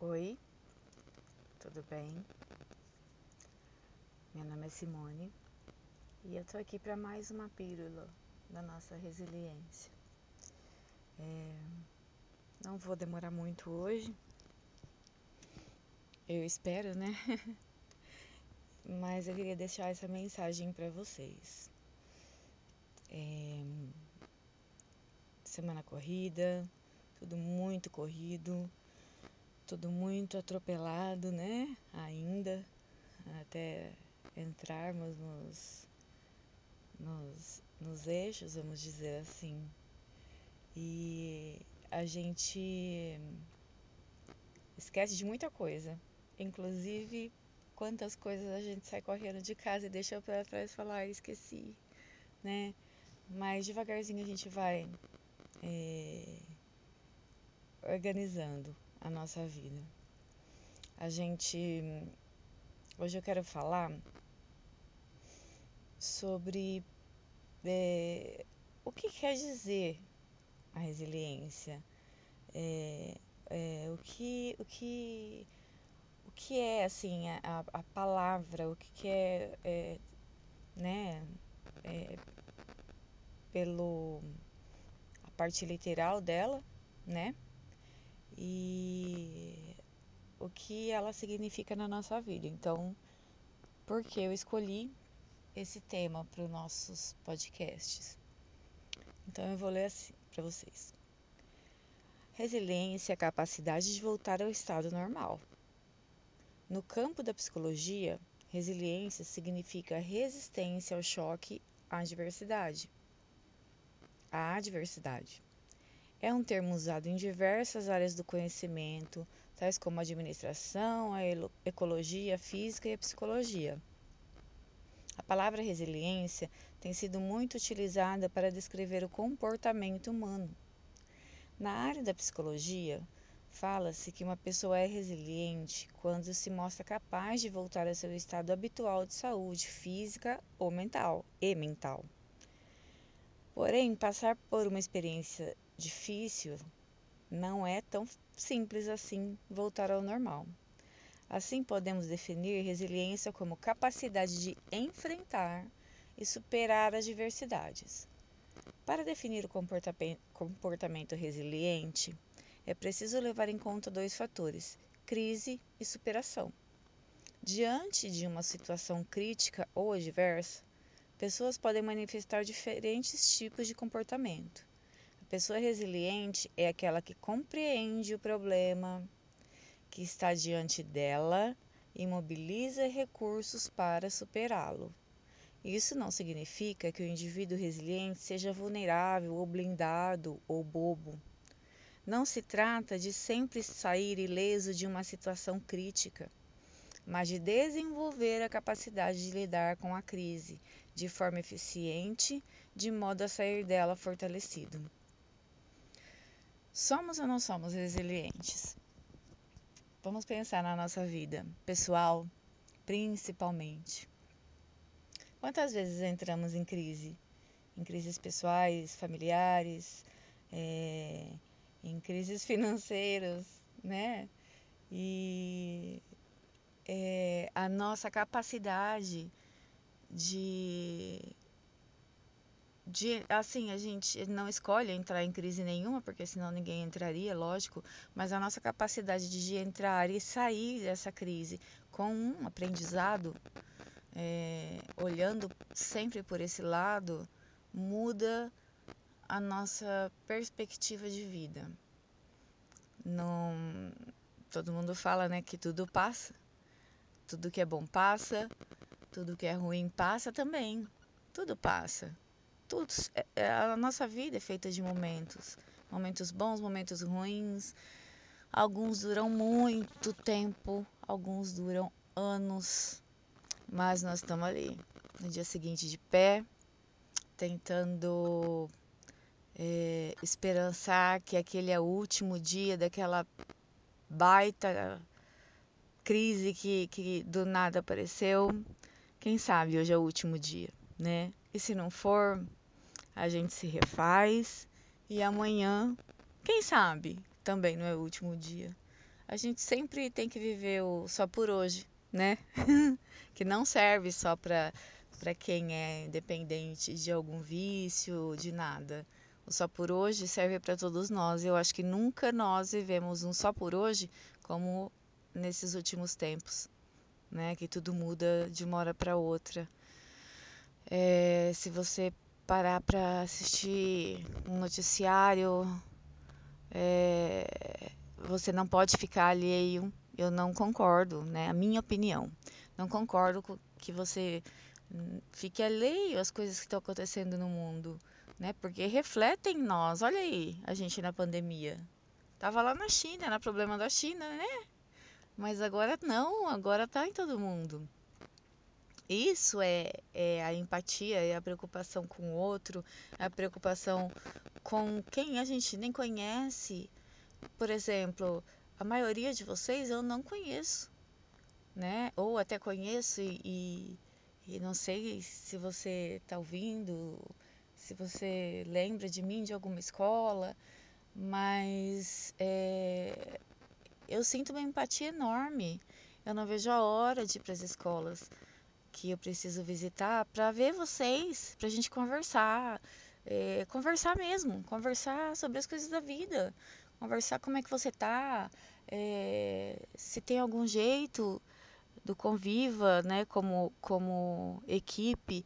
Oi, tudo bem? Meu nome é Simone e eu tô aqui para mais uma pílula da nossa resiliência. É, não vou demorar muito hoje, eu espero, né? Mas eu queria deixar essa mensagem para vocês. É, semana corrida, tudo muito corrido tudo muito atropelado, né? Ainda, até entrarmos nos, nos, nos eixos, vamos dizer assim. E a gente esquece de muita coisa, inclusive quantas coisas a gente sai correndo de casa e deixa para trás falar, esqueci, né? Mas devagarzinho a gente vai é, organizando a nossa vida. A gente. Hoje eu quero falar sobre é, o que quer dizer a resiliência. É, é, o que o que o que é assim a, a palavra o que, que é, é né é, pelo a parte literal dela né e o que ela significa na nossa vida. Então, por que eu escolhi esse tema para os nossos podcasts? Então, eu vou ler assim para vocês. Resiliência é a capacidade de voltar ao estado normal. No campo da psicologia, resiliência significa resistência ao choque à adversidade. A adversidade é um termo usado em diversas áreas do conhecimento, tais como a administração, a ecologia, a física e a psicologia. A palavra resiliência tem sido muito utilizada para descrever o comportamento humano. Na área da psicologia, fala-se que uma pessoa é resiliente quando se mostra capaz de voltar ao seu estado habitual de saúde física ou mental e mental. Porém, passar por uma experiência difícil, não é tão simples assim voltar ao normal. Assim, podemos definir resiliência como capacidade de enfrentar e superar as diversidades. Para definir o comportamento resiliente, é preciso levar em conta dois fatores: crise e superação. Diante de uma situação crítica ou adversa, pessoas podem manifestar diferentes tipos de comportamento pessoa resiliente é aquela que compreende o problema que está diante dela e mobiliza recursos para superá-lo. Isso não significa que o indivíduo resiliente seja vulnerável ou blindado ou bobo. Não se trata de sempre sair ileso de uma situação crítica, mas de desenvolver a capacidade de lidar com a crise de forma eficiente, de modo a sair dela fortalecido. Somos ou não somos resilientes? Vamos pensar na nossa vida pessoal, principalmente. Quantas vezes entramos em crise? Em crises pessoais, familiares, é, em crises financeiras, né? E é, a nossa capacidade de de assim, a gente não escolhe entrar em crise nenhuma, porque senão ninguém entraria, lógico, mas a nossa capacidade de entrar e sair dessa crise com um aprendizado, é, olhando sempre por esse lado, muda a nossa perspectiva de vida. Não, todo mundo fala, né, que tudo passa, tudo que é bom passa, tudo que é ruim passa também, tudo passa tudo, é, é, a nossa vida é feita de momentos, momentos bons, momentos ruins. Alguns duram muito tempo, alguns duram anos, mas nós estamos ali no dia seguinte de pé, tentando é, esperançar que aquele é o último dia daquela baita crise que, que do nada apareceu. Quem sabe hoje é o último dia, né? E se não for, a gente se refaz e amanhã, quem sabe, também não é o último dia. a gente sempre tem que viver o só por hoje, né? que não serve só para para quem é dependente de algum vício, de nada. O só por hoje serve para todos nós. Eu acho que nunca nós vivemos um só por hoje como nesses últimos tempos, né? Que tudo muda de uma hora para outra. É, se você parar para assistir um noticiário, é, você não pode ficar alheio. Eu não concordo, né? A minha opinião. Não concordo com que você hum, fique alheio às coisas que estão acontecendo no mundo, né? Porque refletem em nós. Olha aí, a gente na pandemia. Tava lá na China, era problema da China, né? Mas agora não, agora tá em todo mundo. Isso é, é a empatia, é a preocupação com o outro, a preocupação com quem a gente nem conhece. Por exemplo, a maioria de vocês eu não conheço, né? Ou até conheço e, e, e não sei se você está ouvindo, se você lembra de mim de alguma escola, mas é, eu sinto uma empatia enorme. Eu não vejo a hora de ir para as escolas que eu preciso visitar para ver vocês, para a gente conversar, é, conversar mesmo, conversar sobre as coisas da vida, conversar como é que você tá, é, se tem algum jeito do Conviva, né, como, como equipe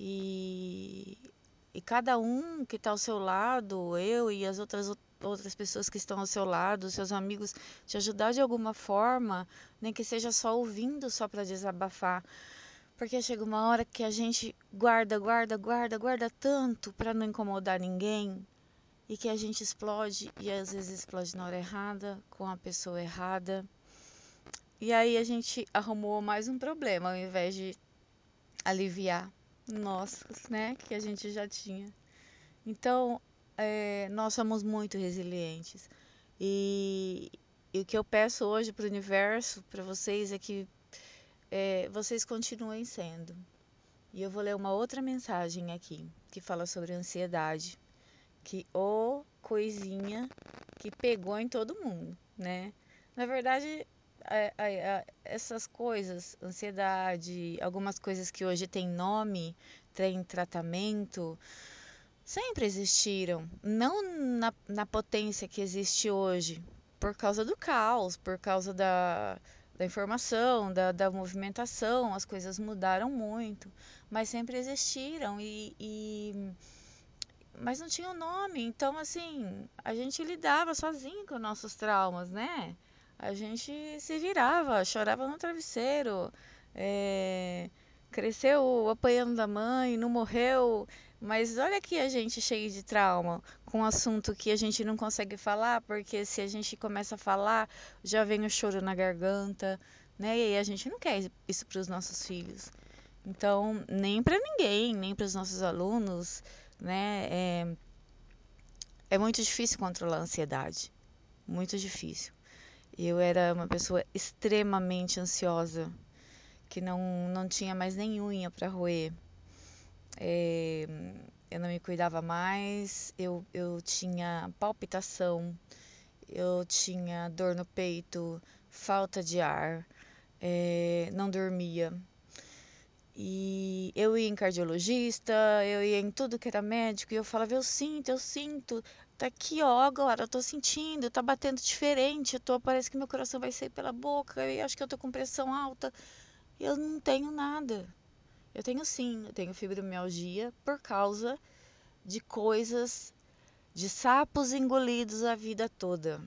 e, e cada um que está ao seu lado, eu e as outras outras pessoas que estão ao seu lado, seus amigos, te ajudar de alguma forma, nem que seja só ouvindo, só para desabafar. Porque chega uma hora que a gente guarda, guarda, guarda, guarda tanto para não incomodar ninguém e que a gente explode e às vezes explode na hora errada, com a pessoa errada. E aí a gente arrumou mais um problema ao invés de aliviar nossos, né, que a gente já tinha. Então, é, nós somos muito resilientes. E, e o que eu peço hoje para o universo, para vocês, é que é, vocês continuem sendo. E eu vou ler uma outra mensagem aqui que fala sobre ansiedade, que o oh, coisinha que pegou em todo mundo, né? Na verdade, essas coisas, ansiedade, algumas coisas que hoje têm nome, têm tratamento, sempre existiram. Não na, na potência que existe hoje, por causa do caos, por causa da, da informação, da, da movimentação, as coisas mudaram muito, mas sempre existiram e, e mas não tinha um nome, então assim, a gente lidava sozinho com nossos traumas, né? A gente se virava, chorava no travesseiro, é, cresceu apanhando da mãe, não morreu, mas olha aqui a gente cheio de trauma, com um assunto que a gente não consegue falar, porque se a gente começa a falar, já vem o choro na garganta, né? E aí a gente não quer isso para os nossos filhos. Então, nem para ninguém, nem para os nossos alunos, né? É, é muito difícil controlar a ansiedade. Muito difícil. Eu era uma pessoa extremamente ansiosa, que não, não tinha mais nem unha para roer é, eu não me cuidava mais, eu, eu tinha palpitação, eu tinha dor no peito, falta de ar, é, não dormia. E eu ia em cardiologista, eu ia em tudo que era médico e eu falava, eu sinto, eu sinto, tá aqui ó, agora eu tô sentindo, tá batendo diferente, eu tô, parece que meu coração vai sair pela boca, eu acho que eu tô com pressão alta. Eu não tenho nada. Eu tenho sim, eu tenho fibromialgia por causa de coisas, de sapos engolidos a vida toda.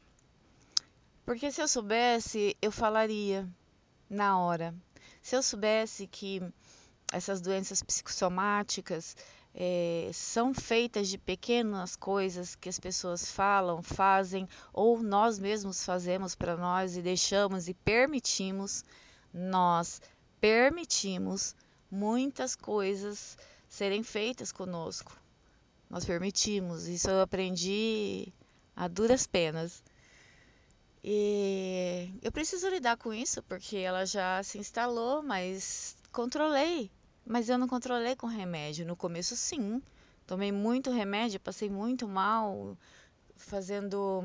Porque se eu soubesse, eu falaria na hora. Se eu soubesse que essas doenças psicossomáticas é, são feitas de pequenas coisas que as pessoas falam, fazem, ou nós mesmos fazemos para nós e deixamos e permitimos, nós permitimos muitas coisas serem feitas conosco. Nós permitimos. Isso eu aprendi a duras penas. E eu preciso lidar com isso porque ela já se instalou, mas controlei. Mas eu não controlei com remédio. No começo, sim. Tomei muito remédio, passei muito mal, fazendo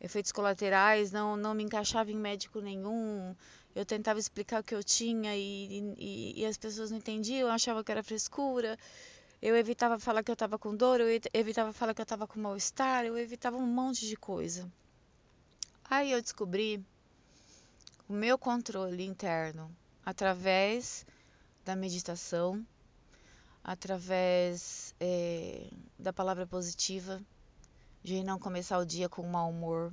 efeitos colaterais, não, não me encaixava em médico nenhum. Eu tentava explicar o que eu tinha e, e, e as pessoas não entendiam, achavam que era frescura. Eu evitava falar que eu estava com dor, eu evitava falar que eu estava com mal-estar, eu evitava um monte de coisa. Aí eu descobri o meu controle interno através da meditação, através é, da palavra positiva, de não começar o dia com mau humor,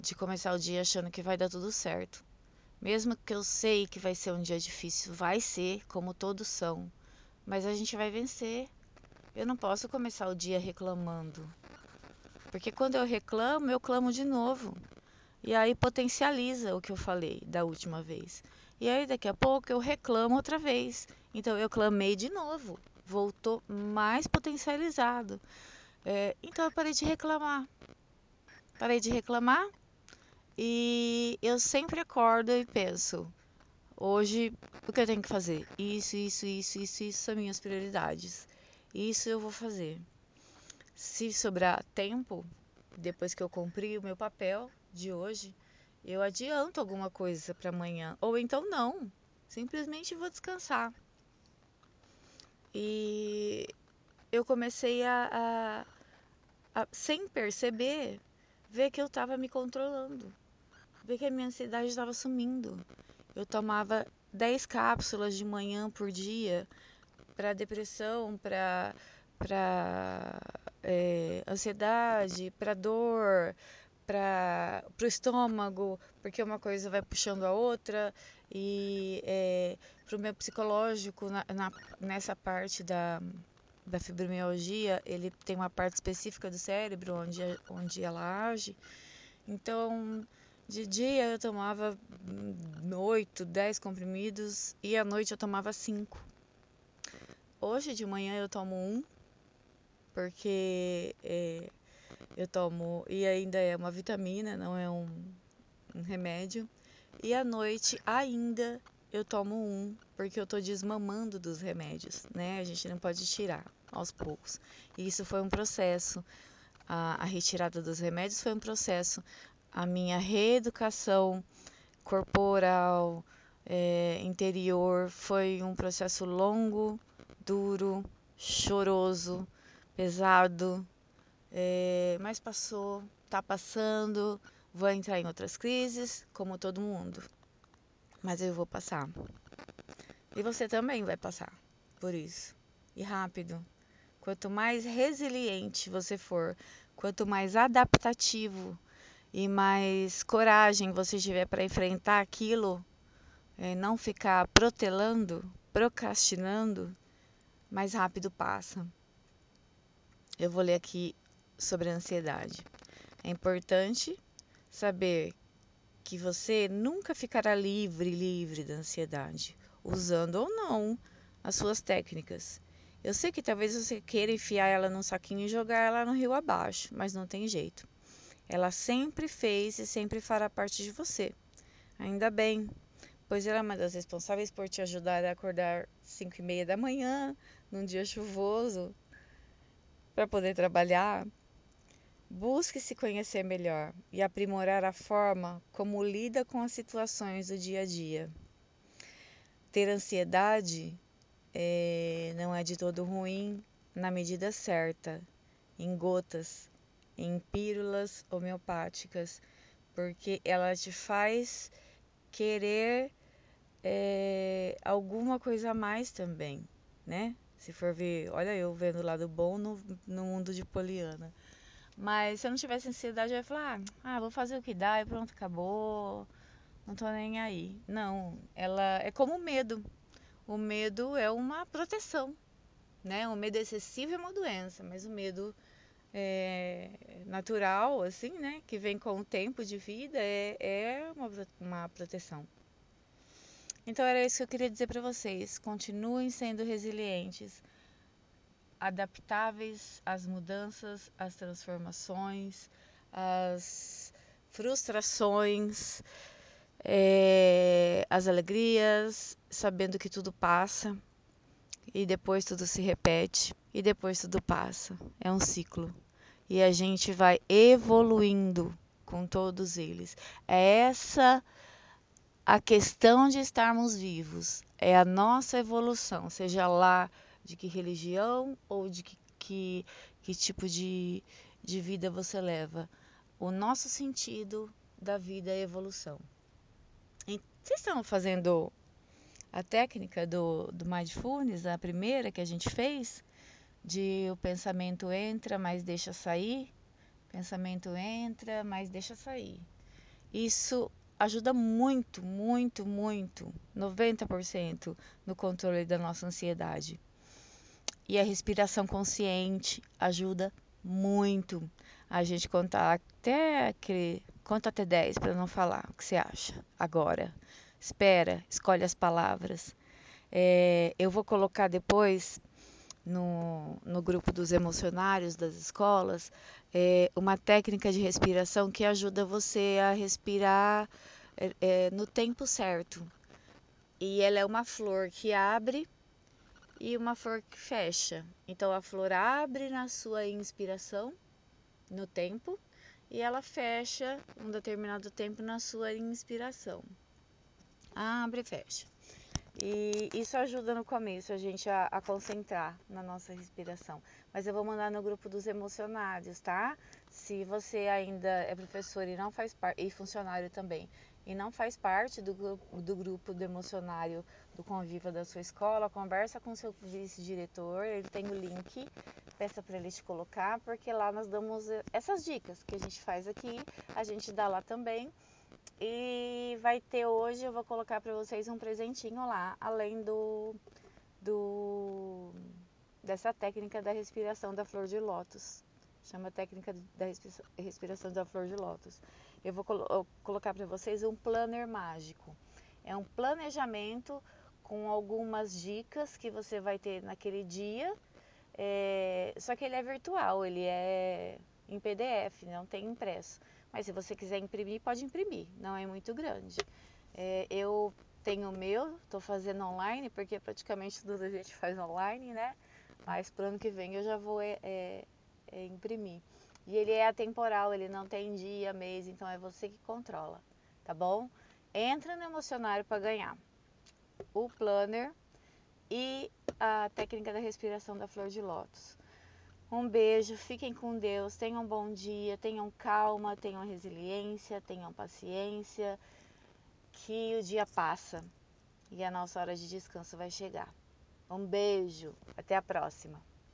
de começar o dia achando que vai dar tudo certo. Mesmo que eu sei que vai ser um dia difícil, vai ser, como todos são, mas a gente vai vencer. Eu não posso começar o dia reclamando. Porque quando eu reclamo, eu clamo de novo. E aí potencializa o que eu falei da última vez. E aí daqui a pouco eu reclamo outra vez. Então eu clamei de novo. Voltou mais potencializado. É, então eu parei de reclamar. Parei de reclamar e eu sempre acordo e penso: hoje o que eu tenho que fazer? Isso, isso, isso, isso, isso são minhas prioridades. Isso eu vou fazer. Se sobrar tempo, depois que eu cumprir o meu papel de hoje, eu adianto alguma coisa para amanhã. Ou então não. Simplesmente vou descansar. E eu comecei a, a, a sem perceber, ver que eu estava me controlando. Ver que a minha ansiedade estava sumindo. Eu tomava 10 cápsulas de manhã por dia para depressão, para para é, ansiedade, para dor, para o estômago, porque uma coisa vai puxando a outra, e é, para o meu psicológico, na, na, nessa parte da, da fibromialgia, ele tem uma parte específica do cérebro onde, onde ela age. Então, de dia eu tomava 8, 10 comprimidos e à noite eu tomava 5. Hoje de manhã eu tomo um, porque é, eu tomo e ainda é uma vitamina, não é um, um remédio. E à noite ainda eu tomo um, porque eu tô desmamando dos remédios, né? A gente não pode tirar aos poucos. E isso foi um processo. A, a retirada dos remédios foi um processo. A minha reeducação corporal, é, interior, foi um processo longo, duro, choroso, pesado, é, mas passou, tá passando, vou entrar em outras crises, como todo mundo. Mas eu vou passar. E você também vai passar por isso. E rápido. Quanto mais resiliente você for, quanto mais adaptativo e mais coragem você tiver para enfrentar aquilo, é, não ficar protelando, procrastinando, mais rápido passa. Eu vou ler aqui sobre a ansiedade. É importante saber que você nunca ficará livre, livre da ansiedade, usando ou não as suas técnicas. Eu sei que talvez você queira enfiar ela num saquinho e jogar ela no rio abaixo, mas não tem jeito. Ela sempre fez e sempre fará parte de você. Ainda bem, pois ela é uma das responsáveis por te ajudar a acordar 5 e meia da manhã, num dia chuvoso, para poder trabalhar. Busque se conhecer melhor e aprimorar a forma como lida com as situações do dia a dia. Ter ansiedade é, não é de todo ruim na medida certa, em gotas, em pílulas homeopáticas, porque ela te faz querer é, alguma coisa a mais também, né? Se for ver, olha eu vendo o lado bom no, no mundo de Poliana. Mas se eu não tivesse ansiedade, eu ia falar, ah, vou fazer o que dá e pronto, acabou. Não tô nem aí. Não, ela é como o medo. O medo é uma proteção, né? O medo excessivo é uma doença, mas o medo é, natural, assim, né? Que vem com o tempo de vida, é, é uma, uma proteção. Então era isso que eu queria dizer para vocês. Continuem sendo resilientes, adaptáveis às mudanças, às transformações, às frustrações, é, às alegrias, sabendo que tudo passa e depois tudo se repete e depois tudo passa. É um ciclo. E a gente vai evoluindo com todos eles. É essa a questão de estarmos vivos, é a nossa evolução, seja lá de que religião ou de que, que, que tipo de, de vida você leva. O nosso sentido da vida é evolução. E vocês estão fazendo a técnica do, do mindfulness, a primeira que a gente fez, de o pensamento entra, mas deixa sair, pensamento entra, mas deixa sair. Isso ajuda muito, muito, muito, 90% no controle da nossa ansiedade. E a respiração consciente ajuda muito a gente contar até aquele, conta até 10 para não falar o que você acha agora espera, escolhe as palavras. É, eu vou colocar depois no, no grupo dos emocionários das escolas é, uma técnica de respiração que ajuda você a respirar é, é, no tempo certo. E ela é uma flor que abre e uma flor que fecha. Então a flor abre na sua inspiração, no tempo, e ela fecha um determinado tempo na sua inspiração abre e fecha. E isso ajuda no começo a gente a, a, concentrar na nossa respiração. Mas eu vou mandar no grupo dos emocionários, tá? Se você ainda é professor e não faz parte, e funcionário também, e não faz parte do, do grupo do emocionário do convívio da sua escola, conversa com seu vice-diretor, ele tem o link, peça para ele te colocar, porque lá nós damos essas dicas que a gente faz aqui, a gente dá lá também e vai ter hoje, eu vou colocar para vocês um presentinho lá, além do, do dessa técnica da respiração da flor de lótus. Chama técnica da respiração da flor de lótus. Eu vou colo colocar para vocês um planner mágico. É um planejamento com algumas dicas que você vai ter naquele dia. É, só que ele é virtual, ele é em PDF, não tem impresso. Mas se você quiser imprimir, pode imprimir, não é muito grande. É, eu tenho o meu, estou fazendo online, porque praticamente tudo a gente faz online, né? Mas para o ano que vem eu já vou é, é, é, imprimir. E ele é atemporal, ele não tem dia, mês, então é você que controla, tá bom? Entra no emocionário para ganhar o planner e a técnica da respiração da flor de lótus. Um beijo, fiquem com Deus, tenham um bom dia, tenham calma, tenham resiliência, tenham paciência, que o dia passa e a nossa hora de descanso vai chegar. Um beijo, até a próxima.